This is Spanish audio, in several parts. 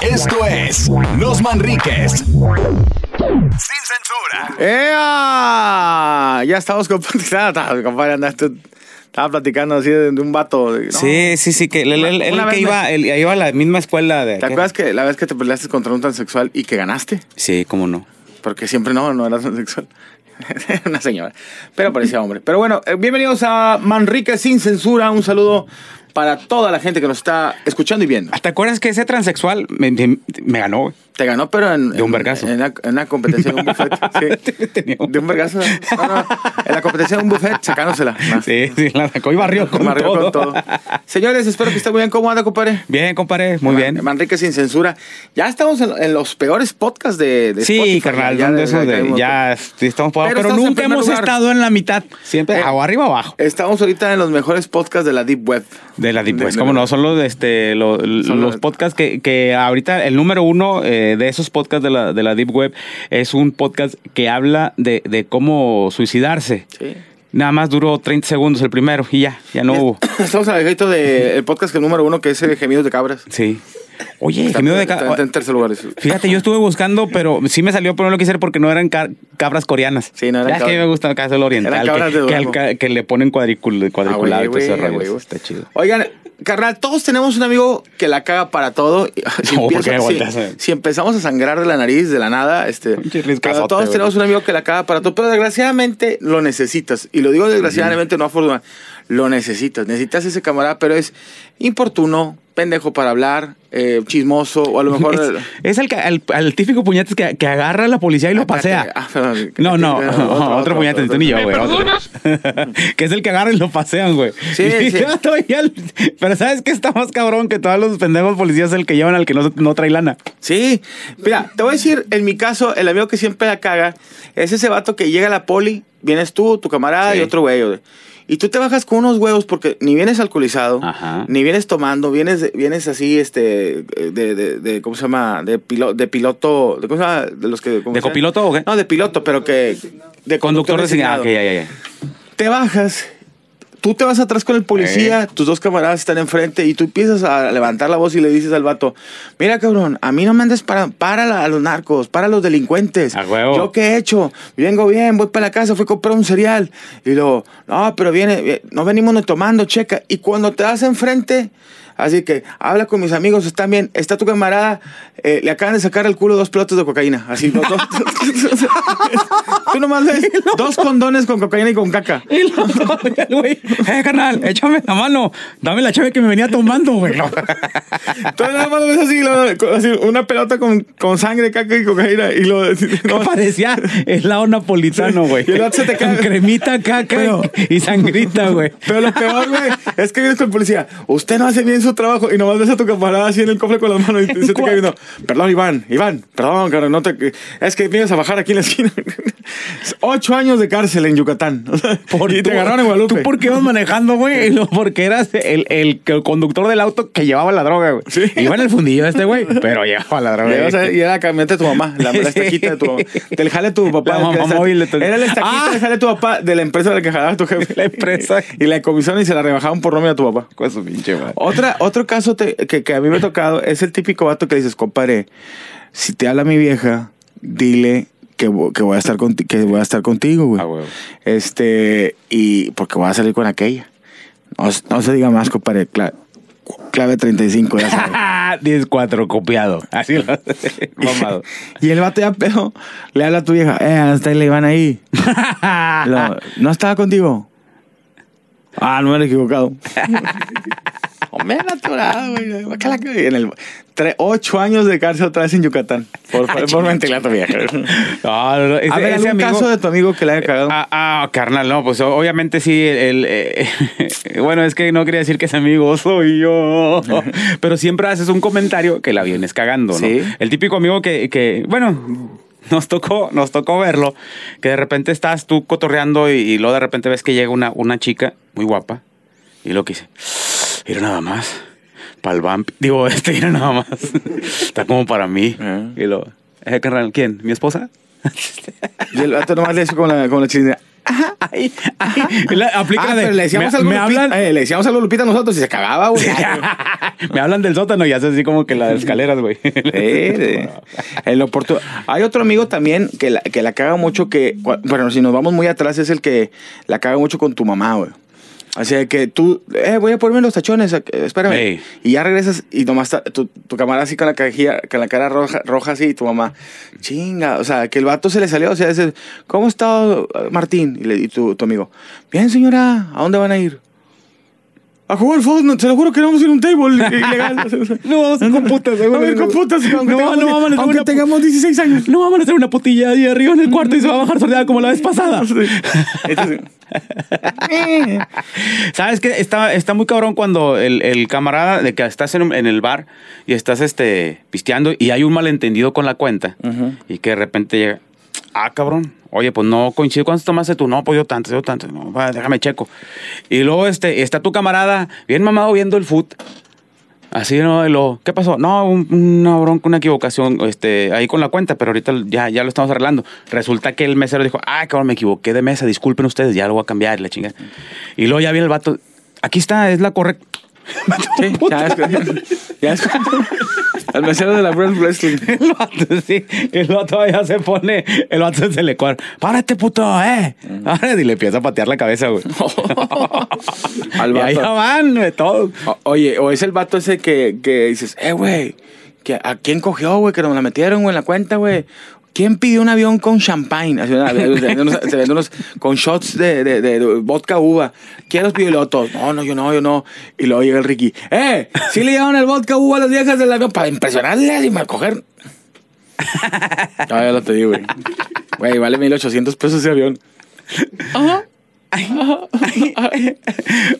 Esto es Los Manriques. Sin censura. ¡Ea! Ya estamos con compadre, andaste- Estaba platicando así de, de un vato. de- no. Sí, sí, sí, que él, él- él Una que vez iba, él iba a la misma escuela de... ¿Te acuerdas que la vez que te peleaste contra un transexual y que ganaste? Sí, cómo no. Porque siempre no, no era transexual. Era Una señora. Pero parecía hombre. Pero bueno, eh, bienvenidos a Manrique sin censura. Un saludo para toda la gente que nos está escuchando y viendo. ¿Te acuerdas que ese transexual me, me- me ganó, güey? Te ganó, pero en, De un vergazo. En, una, en una competencia de un buffet. sí. Un- De un vergazo. No, no, en la competencia de un buffet, sacándosela. No. Sí, sí, la sacó y barrió con, Barrió todo. con todo. Señores, espero que estén muy bien. ¿Cómo anda, compadre? Bien, compadre, muy bien. Manrique sin censura. Ya estamos en, en los peores podcasts de, de Sí, Spotify. carnal, Ya de- eso de- ya estamos por Pero pero, estamos nunca hemos lugar. estado en la mitad. Siempre Eh, o arriba o abajo. Estamos ahorita en los mejores podcasts de la Deep Web. De la Deep de- Web. de- Como no, son los, este, Son los podcasts que, que ahorita el número uno eh, de esos podcasts de la, de la Deep Web es un podcast que habla de, de cómo suicidarse. Sí. Nada más duró 30 segundos el primero y ya, ya no hubo. Estamos al efecto del podcast que el número uno, que es el Gemidos de Cabras. Sí. Oye, Está- gemido de está- ca- está en tercer lugar. eso. Fíjate, yo estuve buscando, pero sí me salió, pero no lo quise hacer porque no eran ca- cabras coreanas. Sí, no eran Ya es que a mí cabras. me gusta el oriental. Eran cabras que, de que, al que le ponen cuadricul, cuadriculado y todo ese Ah, güey. Está chido. Oigan, carnal, todos tenemos un amigo que la caga para todo. Si, No, ¿por empieza- qué si- si empezamos a sangrar de la nariz de la nada, este, todos tenemos un amigo que la caga para todo, pero desgraciadamente lo necesitas. Y lo digo desgraciadamente, no afortunadamente. Lo necesitas. Necesitas ese camarada, pero es importuno, pendejo para hablar, eh, chismoso, o a lo mejor. Es, es el, el, el típico puñetes que, que agarra a la policía y lo pasea. Ah, perdón. No, no, Otro, otro, otro, puñete, otro, tú ni yo, güey. otro. que es el que agarra y lo pasean, güey. Sí, Y sí. pero ¿sabes qué está más cabrón? Que todos los pendejos policías el que llevan al que no, no trae lana. Sí, mira, te voy a decir, en mi caso, el amigo que siempre la caga es ese vato que llega a la poli, vienes tú, tu camarada Sí. y otro güey. güey. Y tú te bajas con unos huevos porque ni vienes alcoholizado, Ajá. ni vienes tomando, vienes, vienes así, este, de, de, de- ¿cómo se llama? De, pilo- de piloto, de, ¿cómo se llama? De los que... ¿cómo ¿De copiloto o qué? No, de piloto, pero que... De Conductor designado. designado. Ok, ya, ya, ya. Te bajas, tú te vas atrás con el policía, tus dos camaradas están enfrente y tú empiezas a levantar la voz y le dices al vato, mira cabrón, a mí no me andes para, para a los narcos, para a los delincuentes. A huevo. ¿Yo qué he hecho? Vengo bien, voy para la casa, fui a comprar un cereal. Y luego, no, pero viene, eh, no venimos ni tomando, checa. Y cuando te das enfrente... Así que habla con mis amigos, están bien. Está tu camarada, eh, le acaban de sacar el culo dos pelotas de cocaína. Así. Tú nomás ves dos condones con cocaína y con caca. Y el güey, eh, carnal, échame la mano, dame la chave que me venía tomando, güey. Tú nada más lo ves así, lo- así, una pelota con, con sangre, caca y cocaína. Y lo. No, parecía helado napolitano, güey. Y el vato se te cae. Con cremita, caca Pero- y, y sangrita, güey. Pero lo peor, güey, es que vienes con el policía. Usted no hace bien su trabajo y nomás ves a tu camarada así en el cofre con las manos y te- se te cae viendo. Perdón, Iván, Iván, perdón, cara, no te. Es que vienes a bajar aquí en la esquina. Ocho años de cárcel en Yucatán. y te agarraron en Guadalupe. ¿Tú por qué ibas manejando, güey? Porque eras el, el, el conductor del auto que llevaba la droga, güey. Sí. Iba en el fundillo este, güey, pero llevaba la droga. A- y era la camioneta de tu mamá, la, la estaquita de tu mamá. Del jale de tu papá. La mamá que esta- móvil de tu- Era la estaquita Ah. del jale de tu papá de la empresa de la que jalaba tu jefe. La empresa. Y la comisaron y se la rebajaban por nómina a tu papá. Con su pinche madre. Otra, otro caso te- que, que a mí me ha tocado es el típico vato que dices, compadre, si te habla mi vieja, dile que, vo- que voy a estar conti- que voy a estar contigo, güey. Ah, huevo. Este, y porque voy a salir con aquella. No, se diga más, compadre. Cla- clave 35, ya sabes. 10-4 copiado. Así lo mamado. Y el vato ya pedo le habla a tu vieja, eh, hasta ahí le iban ahí. Lo- no estaba contigo. Ah, no me he equivocado. Hombre, naturado, güey. En el, tre- ocho años de cárcel otra vez en Yucatán. Por, por, por mentirle a tu vieja. No, no, no. Ese, a ver, ese ¿algún amigo- caso de tu amigo que le haya cagado? Ah, ah, carnal, no, pues obviamente sí, el, el, eh, bueno, es que no quería decir que ese amigo soy yo, pero siempre haces un comentario que la vienes cagando, ¿no? Sí. El típico amigo que, que, bueno, nos tocó, nos tocó verlo, que de repente estás tú cotorreando y, y luego de repente ves que llega una, una chica muy guapa y lo que dice, era nada más. Para el vamp, digo, este era nada más. Está como para mí. Ah. Y lo, eh, carnal, ¿quién? ¿Mi esposa? Y el vato nomás le hizo con la, con la chilindrina. Ahí, ahí. La- aplica Ah, la de, pero le decíamos, me, algo me Lupita, hablan, eh, le decíamos a Lupita nosotros y se cagaba, güey. me hablan del sótano y hace así como que la de escaleras, güey. En lo oportuno. Hay otro amigo también que la, que la caga mucho que, bueno, si nos vamos muy atrás, es el que la caga mucho con tu mamá, güey. Así de que tú, eh, voy a ponerme los tachones, espérame. Y ya regresas y nomás tu, tu camarada así con la cajilla, con la cara roja, roja así y tu mamá, chinga, o sea, que el vato se le salió, o sea, dice, ¿cómo está Martín? Y, le, y tu, tu amigo, bien señora, ¿a dónde van a ir? A jugar Fortnite, se lo juro que no vamos a ir a un table ilegal. No vamos a ir con putas, seguro. A ver, con putas, aunque, No, tengamos, no vamos a aunque tengamos 16 años. No vamos a hacer una putilla ahí arriba en el cuarto y se va a bajar sorteada como la vez pasada. ¿Sabes qué? Está, está muy cabrón cuando el, el camarada de que estás en, en el bar y estás este, pisteando y hay un malentendido con la cuenta y que de repente llega, ah, cabrón, oye, pues no coincide. ¿Cuántos tomaste tú? No, pues yo tanto, yo tanto. No, déjame checo. Y luego este, está tu camarada bien mamado viendo el foot. Así, ¿no? ¿qué pasó? No, un- una bronca, una equivocación este, ahí con la cuenta, pero ahorita ya, ya lo estamos arreglando. Resulta que el mesero dijo, ah, cabrón, me equivoqué de mesa, disculpen ustedes, ya lo voy a cambiar, la chingada. Y luego ya viene el vato, aquí está, es la correcta. ya es, ya es al mesero de la Brand Wrestling. El vato, sí, el vato ya se pone, el vato se le cuadra, párate, puto, eh. Párate", y le empieza a patear la cabeza, güey. Al y ahí vato. ya van, güey, todo. O- oye, o es el vato ese que, que dices, eh, güey, ¿a quién cogió, güey? Que nos la metieron, güey, en la cuenta, güey. ¿Quién pidió un avión con champagne? Se venden unos- con shots de, vodka uva. ¿Quién los pidió? Y luego no, no, yo no, yo no. Y luego llega el Ricky, ¡eh! ¿Sí le llevaron el vodka uva a las viejas del avión para impresionarles y para coger? No, ya lo te digo, güey. Güey, vale 1800 pesos ese avión.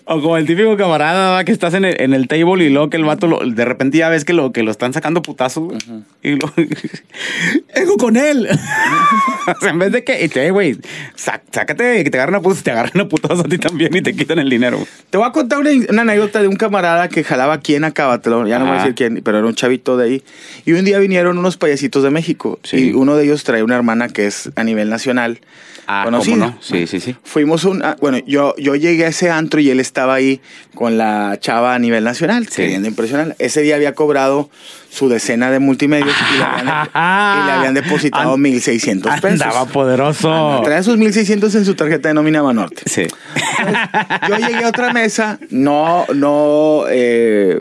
O como el típico camarada que estás en el, en el table y luego que el vato lo- de repente ya ves que lo, que lo están sacando putazos, güey. Y lo ¡Ego con él! o sea, en vez de que, y te, güey, sá- sácate que te agarren a putazos, te agarran a putazos a ti también y te quitan el dinero. Te voy a contar una, una anécdota de un camarada que jalaba aquí en Acábatelo, ya no voy a Ajá. decir quién, pero era un chavito de ahí. Y un día vinieron unos payasitos de México. Sí. Y uno de ellos trae una hermana que es a nivel nacional Ah, ¿cómo conocida. no? Sí, sí, sí. Fuimos un. ah, Bueno, yo, yo llegué a ese antro y él estaba ahí con la chava a nivel nacional, Sí. queriendo impresionar. Ese día había cobrado su decena de multimedios y le habían, y le habían depositado An- 1,600 pesos. Andaba poderoso. Traía sus 1,600 en su tarjeta de nómina Banorte. Sí. Yo llegué a otra mesa, no, no, eh,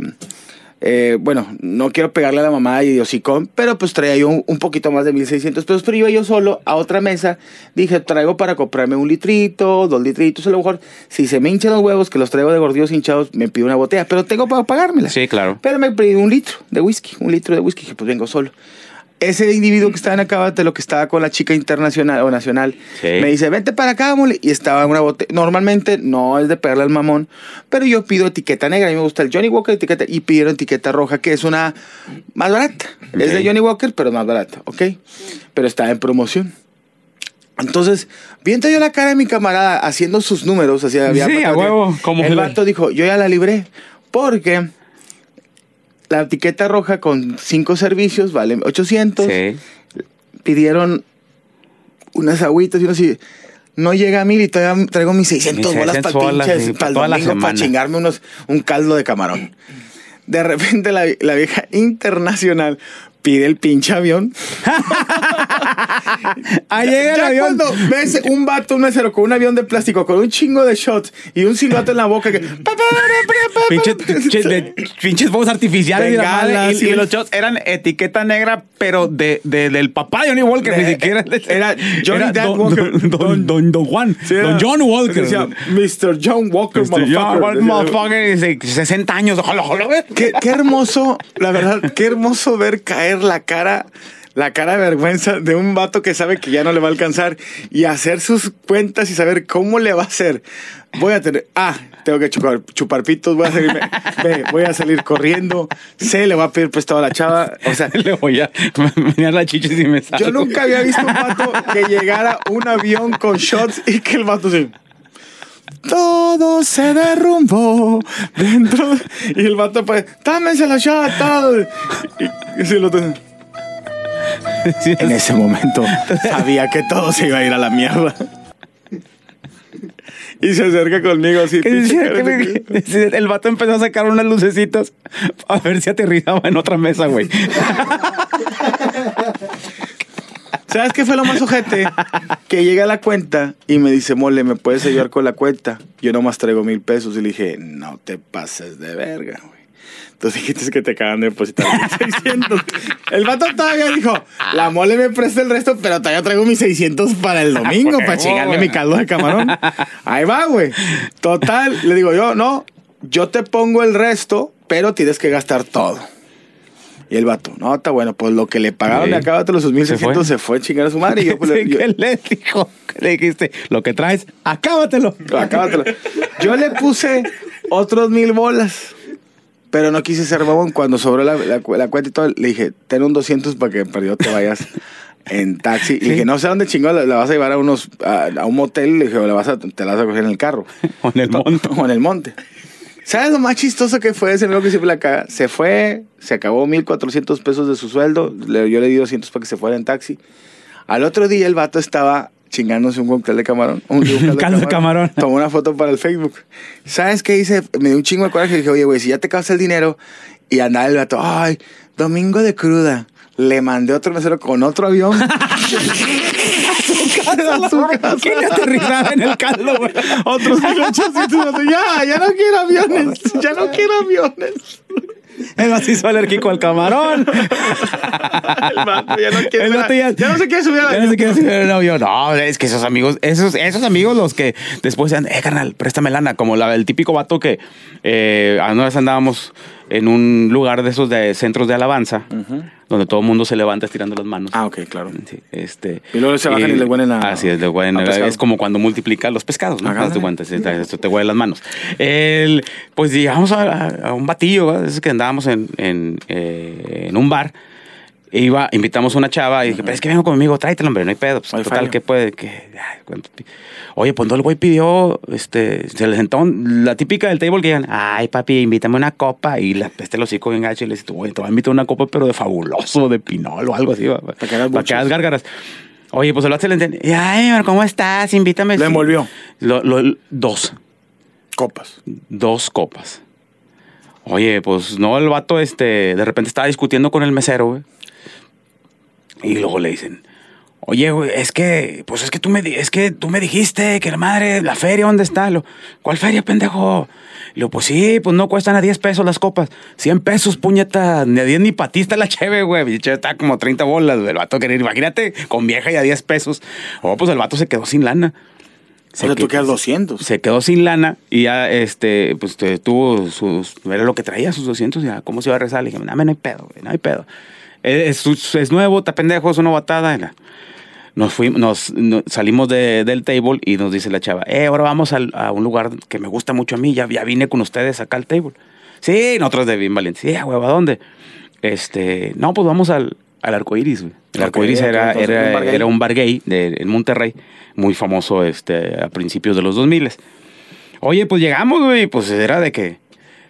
eh, bueno, no quiero pegarle a la mamá y hocicón, pero pues traía yo un, un poquito más de 1600 pesos, pero iba yo solo a otra mesa, dije, traigo para comprarme un litrito, dos litritos, a lo mejor, si se me hinchan los huevos, que los traigo de gordillos hinchados, me pido una botella, pero tengo para pagármela. Sí, claro. Pero me pedí un litro de whisky, un litro de whisky, que pues vengo solo. Ese individuo que estaba en Acábate, lo que estaba con la chica internacional o nacional, Sí. me dice, vente para acá, mole. Y estaba una botella. Normalmente no es de pegarle al mamón, pero yo pido etiqueta negra. A mí me gusta el Johnny Walker etiqueta y pidieron etiqueta roja, que es una más barata. Es de. Johnny Walker, pero más barata, ¿ok? Pero está en promoción. Entonces, viendo yo la cara de mi camarada haciendo sus números, así había Sí, a huevo, como el vato dijo, yo ya la libré, porque la etiqueta roja con cinco servicios vale 800. Sí. Pidieron unas agüitas y uno así. No llega a mil y todavía traigo mis 600 Mis bolas 600 para pinches, para el domingo, para chingarme unos, un caldo de camarón. De repente la, la vieja internacional pide el pinche avión. Ahí llega el ya avión. cuando ves un vato, un mesero con un avión de plástico, con un chingo de shots y un silbato en la boca que... Pinches, pinches, fuegos artificiales y, la madre, Bengalas, y- los shots eran etiqueta negra, pero de, de- del papá de Johnny Walker, De- ni siquiera. era Johnny Dad don, Walker. Don, don- don- don Juan. Sí, era- don John Walker. Decía, Mr. John Walker, motherfucker. Motherfucker, dice, 60 años. Qué hermoso, la verdad, qué hermoso ver caer la cara, la cara de vergüenza de un vato que sabe que ya no le va a alcanzar y hacer sus cuentas y saber cómo le va a hacer. Voy a tener, ah, tengo que chupar, chupar pitos, voy a salir, ve, voy a salir corriendo, sé, le voy a pedir prestado a la chava, o sea, Le voy a mirar la chichis y me salgo. yo nunca había visto un vato que llegara un avión con shots y que el vato se... Todo se derrumbó dentro. Y el vato, pues, la shot, todo. Y, y se lo ten- En ese momento sabía que todo se iba a ir a la mierda. Y se acerca conmigo así. Que que el vato empezó a sacar unas lucecitas a ver si aterrizaba en otra mesa, güey. ¿Sabes qué fue lo más ojete? Que llega a la cuenta y me dice, mole, ¿me puedes ayudar con la cuenta? Yo nomás traigo mil pesos. Y le dije, no te pases de verga, güey. Entonces dijiste que te acaban de depositar 600. El vato todavía dijo, la mole me presta el resto, pero todavía traigo mis 600 para el domingo, Huevo, para chingarme mi caldo de camarón. Ahí va, güey. Total, le digo yo, no, yo te pongo el resto, pero tienes que gastar todo. Y el vato, no, está bueno, pues lo que le pagaron Sí. de acá, los ¿Se 1600 fue? se fue a chingar a su madre. Y yo, pues, Sí, yo- ¿Qué le dijo? ¿Qué le dijiste? Lo que traes, acábatelo. Acábatelo. Yo le puse otros mil bolas. Pero no quise ser babón. Cuando sobró la, la, la cuenta y todo, le dije, ten un 200 para que perdido te vayas en taxi. Y le dije, no sé dónde chingón, la, la vas a llevar a unos a, a un motel. Le dije, o la vas a, te la vas a coger en el carro. O en el monte. O en el monte. ¿Sabes lo más chistoso que fue ese amigo que siempre la caga? Se fue, se acabó 1400 pesos de su sueldo. yo le di 200 para que se fuera en taxi. Al otro día el vato estaba chingándose un cóctel de camarón. Un, un caldo de camarón. Tomó una foto para el Facebook. ¿Sabes qué hice? Me dio un chingo de coraje. Dije, oye, güey, si ya te acabas el dinero. Y andaba el vato, ay, domingo de cruda. Le mandé otro mesero con otro avión. A su casa. ¿Quién aterrizaba en el caldo, güey? Otros 1800. Ya, ya no quiero aviones. Ya no quiero aviones. Él así hizo alérgico al camarón. El vato ya no quiere. El vato ya- ya no se quiere subir a Ya no se quiere subir al avión. No, es que esos amigos, esos, esos amigos los que después decían, eh, carnal, préstame lana. Como la, el típico vato que eh, a una vez andábamos en un lugar de esos de centros de alabanza, donde todo el mundo se levanta estirando las manos. Ah, ok, claro. Sí, este, Y luego se bajan y le huelen a- Así es, le huelen a. Es como cuando multiplica los pescados, ¿no? Te- esto te huele las manos. El, pues llegamos a, un batillo, ¿verdad? Es que andábamos en, en, eh, en un bar. Iba, invitamos a una chava y dije, pero es que vengo conmigo, tráetelo, hombre, no hay pedo. Pues, total, fallo. ¿qué puede? Que, ay, Oye, pues no, el güey pidió, este, se le sentó la típica del table que digan, ay, papi, invítame una copa. Y la peste el hocico bien gacho y le dice, güey, te voy a invitar una copa, pero de fabuloso, de pinol o algo así, que para que hagas gárgaras. Oye, pues vato se le entiende. Y, ay, amor, ¿cómo estás? Invítame. Lo envolvió. Lo- lo- dos. Copas. Dos copas. Oye, pues no, el vato, este, de repente estaba discutiendo con el mesero, güey. Y luego le dicen, oye, güey, es que, pues es que tú me, es que tú me dijiste que la madre, la feria, ¿dónde está? Lo, ¿Cuál feria, pendejo? Y lo, pues sí, pues no cuestan a 10 pesos las copas. 100 pesos, puñeta. Ni a 10 ni patista la cheve, güey. Está como 30 bolas. El vato querer, imagínate, con vieja y a 10 pesos. Oh, pues el vato se quedó sin lana. O sea, tú que- quedas 200. se quedó sin lana y ya, este, pues tuvo sus, era lo que traía, sus 200, ya, ¿cómo se iba a rezar? Le dije, no, no hay pedo, güey, no hay pedo. Es, es, es nuevo, está pendejo, es una batada. Y Nos fuimos, nos, no- salimos de- del table y nos dice la chava, eh, ahora vamos al- a un lugar que me gusta mucho a mí, ya, ya vine con ustedes acá al table. Sí, nosotros de bien valientes. Sí, güey, ¿a dónde? Este, no, pues vamos al, al arcoiris, güey. El ok, era, entonces, era, un era un bar gay de, en Monterrey, muy famoso este, a principios de los 2000. Oye, pues llegamos, güey, pues era de que,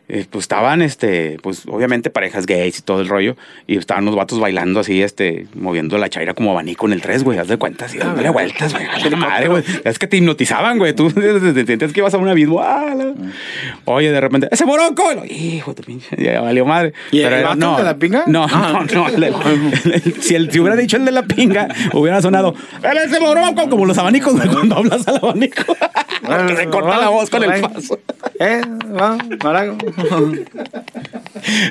eh, pues estaban, este, pues obviamente parejas gays y todo el rollo, y estaban los vatos bailando así, este, moviendo la chaira como abanico en el 3, güey, haz de cuenta, así, dándole vueltas, güey, la madre, güey. Es que te hipnotizaban, güey, tú te sentías que ibas a un abismo, ah, la- Oye, de repente, ¡ese lo, Hijo de pinche, ya valió madre. ¿Y el era- vato de la pinga? No, Ah. no, no. el- el- el- si, el, si hubiera dicho el de la pinga, hubiera sonado, ¡Él es ese moronco! Como los abanicos, güey, cuando hablas al abanico. que se corta la voz con el paso. Eh, va.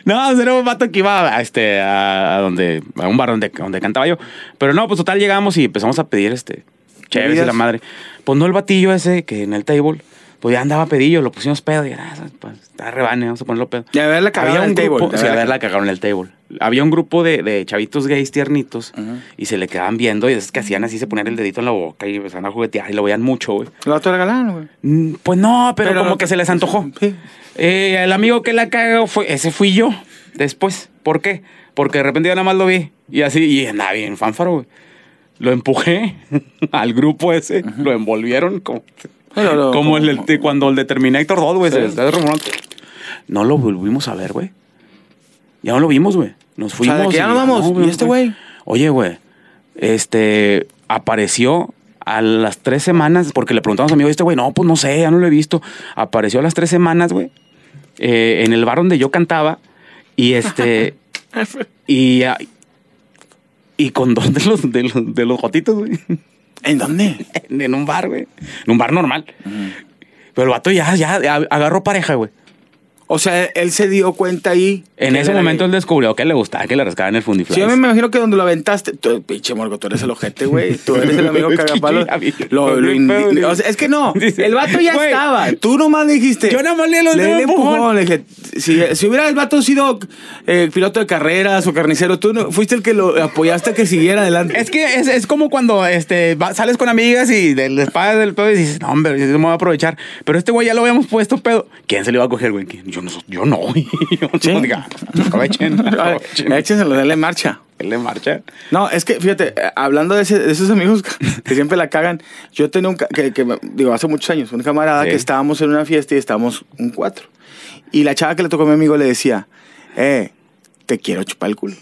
No, era un vato que iba a, este, a, a donde, a un bar donde, donde cantaba yo. Pero no, pues total llegamos y empezamos a pedir este chéveres ¿Bebidas? la madre. Pues no el batillo ese que en el table, pues ya andaba pedillo, lo pusimos pedo y ah, pues, está rebane, vamos a ponerlo pedo. Y haberla cagado Había en un el grupo, table, de sí, haberla haberla cagado en el table. Había un grupo de, de chavitos gays tiernitos y se le quedaban viendo y es que hacían así, se ponían el dedito en la boca y empezaban a juguetear y lo veían mucho, güey. Vato era galán, güey. Mm, Pues no, pero, Pero- como que se les antojó. Sí. Eh, el amigo que la cagó fue, ese fui yo después. ¿Por qué? Porque de repente yo nada más lo vi y así, y andaba bien fanfaro, güey. Lo empujé al grupo ese, lo envolvieron como, Pero lo- como el, el- cuando el de Terminator 2, güey, se Sí. está derrumbando. No lo volvimos a ver, güey. Ya no lo vimos, güey. Nos fuimos. de que ya nos vamos. ¿Y este güey? Oye, güey, este, apareció A las tres semanas, porque le preguntamos a mi amigo, este güey, no, pues no sé, ya no lo he visto. Apareció a las tres semanas, güey, eh, en el bar donde yo cantaba. Y este. y, ah, y con dos de los, de los, de los jotitos, güey. ¿En dónde? En, en un bar, güey. En un bar normal. Pero el vato ya, ya agarró pareja, güey. O sea, él se dio cuenta ahí. En ese momento él descubrió que le gustaba que le rascaban el fundiflás. Sí, yo me imagino que donde lo aventaste, tú, pinche morgo, tú eres el ojete, güey. Tú eres el amigo vi- Lo, lo indi- o sea, es que no, el vato ya estaba. Tú nomás le dijiste. Yo nada más le lo- le, le empujón. dije, si, si hubiera el vato sido eh, piloto de carreras o carnicero, tú no, fuiste el que lo apoyaste a que siguiera adelante. Es que es, es como cuando este, va- sales con amigas y de- les pagas del pedo y dices, no, hombre, yo me voy a aprovechar. Pero este güey ya lo habíamos puesto pedo. ¿Quién se le iba a coger, güey? Yo no, yo no. Yo no, Sí. diga, aprovechen, aprovechen. Échenselo, dale marcha. Él le marcha. No, es que fíjate, eh, hablando de, ese- de esos amigos que siempre la cagan, yo tenía un, que, que, digo, hace muchos años, un camarada Sí. que estábamos en una fiesta y estábamos un cuatro. Y la chava que le tocó a mi amigo le decía, eh, te quiero chupar el culo.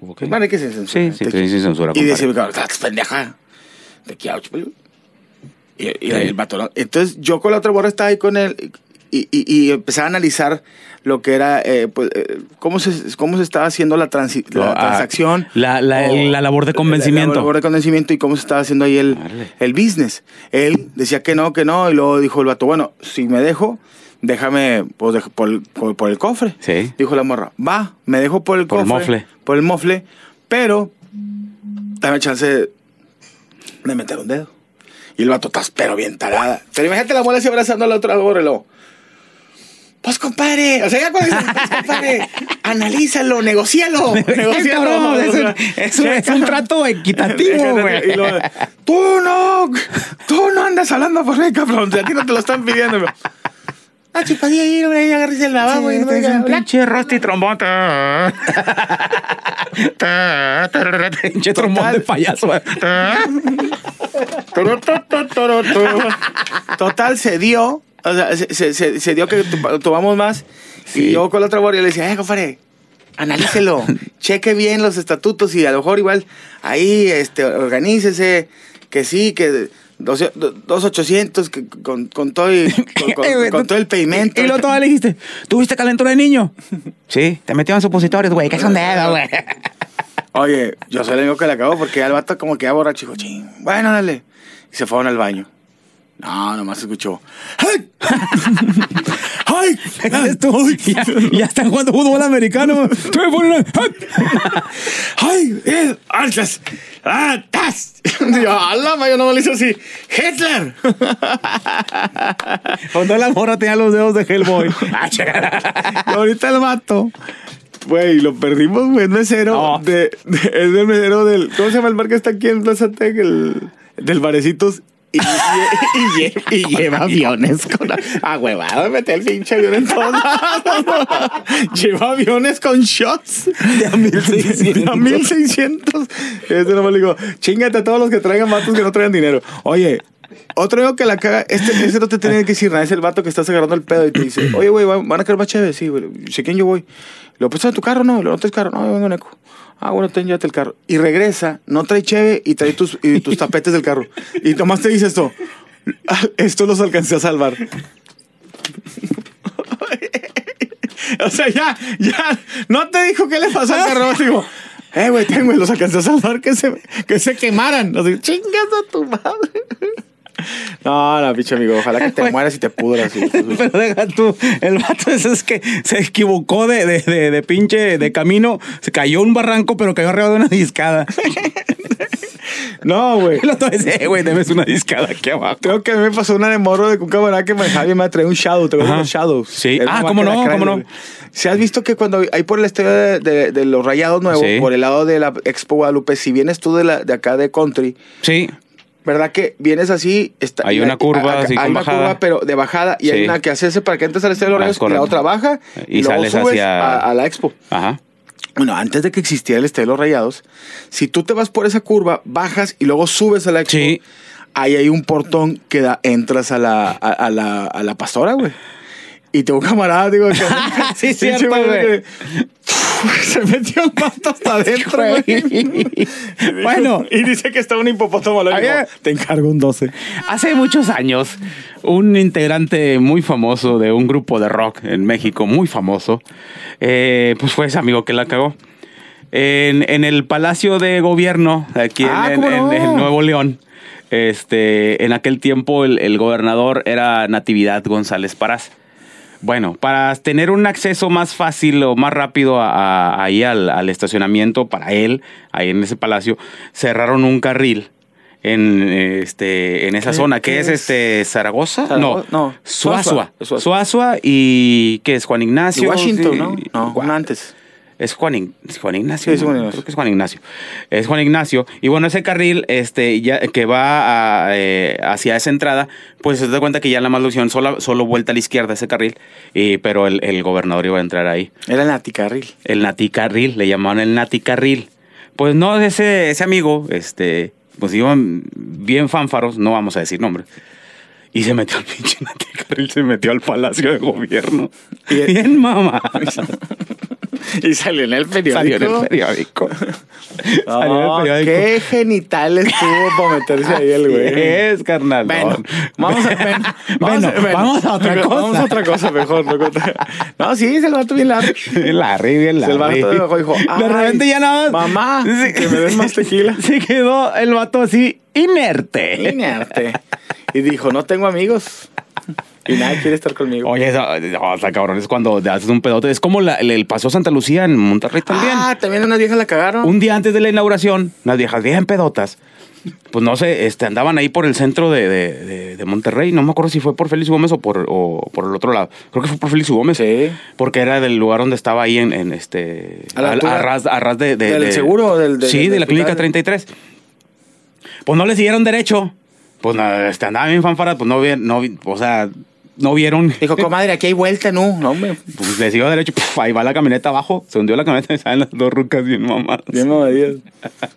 Ok. Vale, que se censura. Sí, sí, Te sí, censura, Y decía, estás pendeja, te quiero chupar el culo. Y, y el vato, ¿no? Entonces yo con la otra borra estaba ahí con él y, y, y empezaba a analizar lo que era, eh, pues, eh, cómo, se, cómo se estaba haciendo la, transi- la Ah, transacción. la- la- o- la labor de convencimiento. La, labor de convencimiento y cómo se estaba haciendo ahí el, el business. Él decía que no, que no, y luego dijo el vato, bueno, si me dejo, déjame pues, dej- por, el- por- por el cofre. Sí. Dijo la morra, va, me dejo por el Por el cofre. mofle. Por el mofle, pero dame chance de, meter un dedo. Y el vato, estás pero bien tarada. Pero imagínate la muela así abrazando a la otra morra y luego, Pues compadre, o sea, ya cuando dicen, pues compadre, analízalo, negocialo, negocialo. Es, un- es un- es un trato equitativo, güey. Tú no, tú no andas hablando por ahí, cabrón. A ti no te lo están pidiendo. bro. Ah, chupadilla ahí, güey, agarres el lavabo y no me pinche rosti trombón. Pinche trombón de payaso. Total, se dio. O sea, se, se- se- se dio que to- tomamos más. Sí. Y yo con la otra borra le decía, eh, compadre, analícelo. cheque bien los estatutos y a lo mejor igual ahí este, organícese. Que sí, que dos, dos ochocientos, que con, con todo y- con, todo el pavimento. Y luego todavía le dijiste, ¿tuviste calentura de niño? Sí, te metieron supositorios, güey. ¿Qué son dedos, güey? Oye, yo soy el único que le acabó porque al vato como que ya borracho. Dijo, "Ching, bueno, dale. Y se fueron al baño. No, nomás escuchó. ¡Ay! ¡Ay! Eres tú. Ya, ya están jugando fútbol americano. Se me ponen a- ¡Ay! ¡Eh! ¡Altas! ¡Ah! ¡Tas! Yo, ¡Hala! Yo no me lo hice así. ¡Hitler! Cuando la morra tenía los dedos de Hellboy. Y ahorita el vato. Güey, lo perdimos, güey. Es mesero. No. De, de- es del mesero del. ¿Cómo se llama el bar que está aquí en Plaza Tec? El, del Barecitos. Y, y- y lle- y lleva aviones con. Ah, huevado, mete el pinche avión en todos lados. lleva aviones con shots. De a 1600. De a 1600. Este nomás le digo, chingate a todos los que traigan vatos que no traigan dinero. Oye. Otro amigo que la caga, este, este no te tiene que decir nada, es el vato que estás agarrando el pedo y te dice, oye, güey, ¿van a querer más chévere? Sí, güey, sé quién yo voy. ¿Lo prestas en tu carro? No, ¿lo notas carro? No, yo vengo en eco. Ah, bueno, ten, llévate el carro. Y regresa, no trae cheve y trae tus, y tus tapetes del carro. Y nomás te dice esto, "Ah, esto los alcancé a salvar. o sea, ya, ya, no te dijo qué le pasó al carro, digo, eh, güey, ten, güey, los alcancé a salvar que se, que se quemaran. Así, chingas a tu madre. No, no, pinche amigo, ojalá que te Güey. mueras y te pudras. Pero deja tú, el vato ese es que se equivocó de, de, de, de pinche de camino, se cayó un barranco, pero cayó arriba de una discada. No, güey. El otro dice, eh, güey, debes una discada aquí abajo. Tengo que a mí me pasó una de morro de un camarada que manejaba y me traía un shadow. ¿Te acuerdas los shadows? Sí. Era Ah, ¿cómo no? ¿Cómo no? Si has visto que cuando hay por el estadio de, de- de los Rayados Nuevos, Sí. por el lado de la Expo Guadalupe, si vienes tú de, la, de acá de Country, Sí, ¿verdad que vienes así? Está, Hay una curva así hay con una bajada. curva, pero de bajada. Y hay una que hace para que entres al estadio de los Ah, es y la otra baja. Y Y, luego sales subes hacia- a, a la Expo. ajá. Bueno, antes de que existiera el Estadio de los Rayados, si tú te vas por esa curva, bajas y luego subes a la Expo, Sí. ahí hay un portón que da, entras a la, a, a la, a la pastora, güey. Y tengo camarada, digo, que Sí, cierto, güey. Se metió el vato hasta adentro, güey. Dijo- Bueno. Y dice que está un hipopótamo. Digo, Había- te encargo un 12. Hace muchos años, un integrante muy famoso de un grupo de rock en México, muy famoso, eh, pues fue ese amigo que la cagó. En, en el Palacio de Gobierno, aquí en- Ah, en Nuevo León, este, en aquel tiempo el, el gobernador era Natividad González Parás. Bueno, para tener un acceso más fácil o más rápido a- a- ahí al, al estacionamiento para él, ahí en ese palacio, cerraron un carril en este en esa ¿Qué- zona, que es, es? este Zaragoza, Zarago- no, no, Suazua, Suazua, y que es Juan Ignacio, Y Washington, sí, ¿no? No, antes. Es Juan, Ign- es Juan Ignacio. Sí, es. Juan Ignacio. Creo que es Juan Ignacio. Es Juan Ignacio. Y bueno, ese carril este, ya, que va a, eh, hacia esa entrada, pues se da cuenta que ya la más hicieron solo, solo vuelta a la izquierda ese carril, y, pero el, el gobernador iba a entrar ahí. Era el Naticarril. El Naticarril, le llamaban el Naticarril. Pues no, ese, ese amigo, este, pues iban bien fánfaros, no vamos a decir nombres. Y se metió al pinche Naticarril, se metió al Palacio de Gobierno. Y- Bien mamá. Y salió en el periódico. Salió en el periódico. Salió en el Oh, periódico. qué genitales tuvo para meterse ahí el güey. ¿Qué es, carnal? Bueno, vamos a, ven, Bueno, vamos a otra cosa. Vamos a otra cosa mejor. No, no sí, es el vato bien largo. Bien Larry, bien El Larry. vato dijo, dijo, de "Ay, repente ya nada más. mamá, que me des más tequila". Se quedó el vato así inerte. Inerte. Y dijo, no tengo amigos. Y nadie quiere estar conmigo. Oye, eso, no, está cabrón. Es cuando te haces un pedote. Es como la- el, Paseo Santa Lucía en Monterrey también. Ah, también unas viejas la cagaron. Un día antes de la inauguración, las viejas bien pedotas. Pues no sé, este, andaban ahí por el centro de, de- de- de Monterrey. No me acuerdo si fue por Félix Gómez o por, o por el otro lado. Creo que fue por Félix Gómez. Sí. Porque era del lugar donde estaba ahí en, en este. A la al- altura a ras, a ras de, de- del de- seguro, del- sí, de la clínica hospital. 33. Pues no le siguieron derecho. Pues nada, este, andaba bien fanfara, pues no vieron, no, o sea, no vieron. Dijo, comadre, aquí hay vuelta, no. No, hombre. Pues le siguió derecho, puf, ahí va la camioneta abajo, se hundió la camioneta y salen las dos rucas bien mamadas. Bien mamadillas.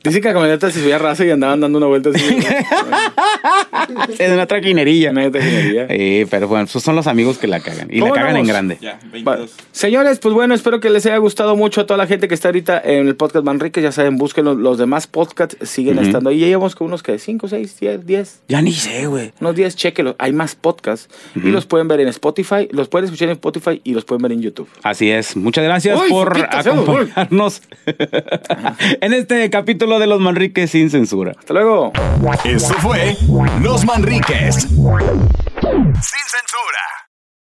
Dice que la camioneta se subía raza y andaban dando una vuelta así. Es una traquinerilla. Una traquinería. Sí, pero bueno, esos son los amigos que la cagan. Y la ¿Cómo cagan en grande. Ya, Va. 22. Señores, pues bueno, espero que les haya gustado mucho a toda la gente que está ahorita en el podcast Manrique. Ya saben, busquen los, los demás podcasts, siguen estando ahí. Ya llevamos con unos que 5, 6, 10, 10. Ya ni sé, güey. Unos 10, chequenlos. Hay más podcasts. Y los pueden ver en Spotify, los pueden escuchar en Spotify y los pueden ver en YouTube. Así es. Muchas gracias Uy, por acompañarnos en este capítulo de Los Manriques sin censura. Hasta luego. Esto fue Los Manriques. Sin censura.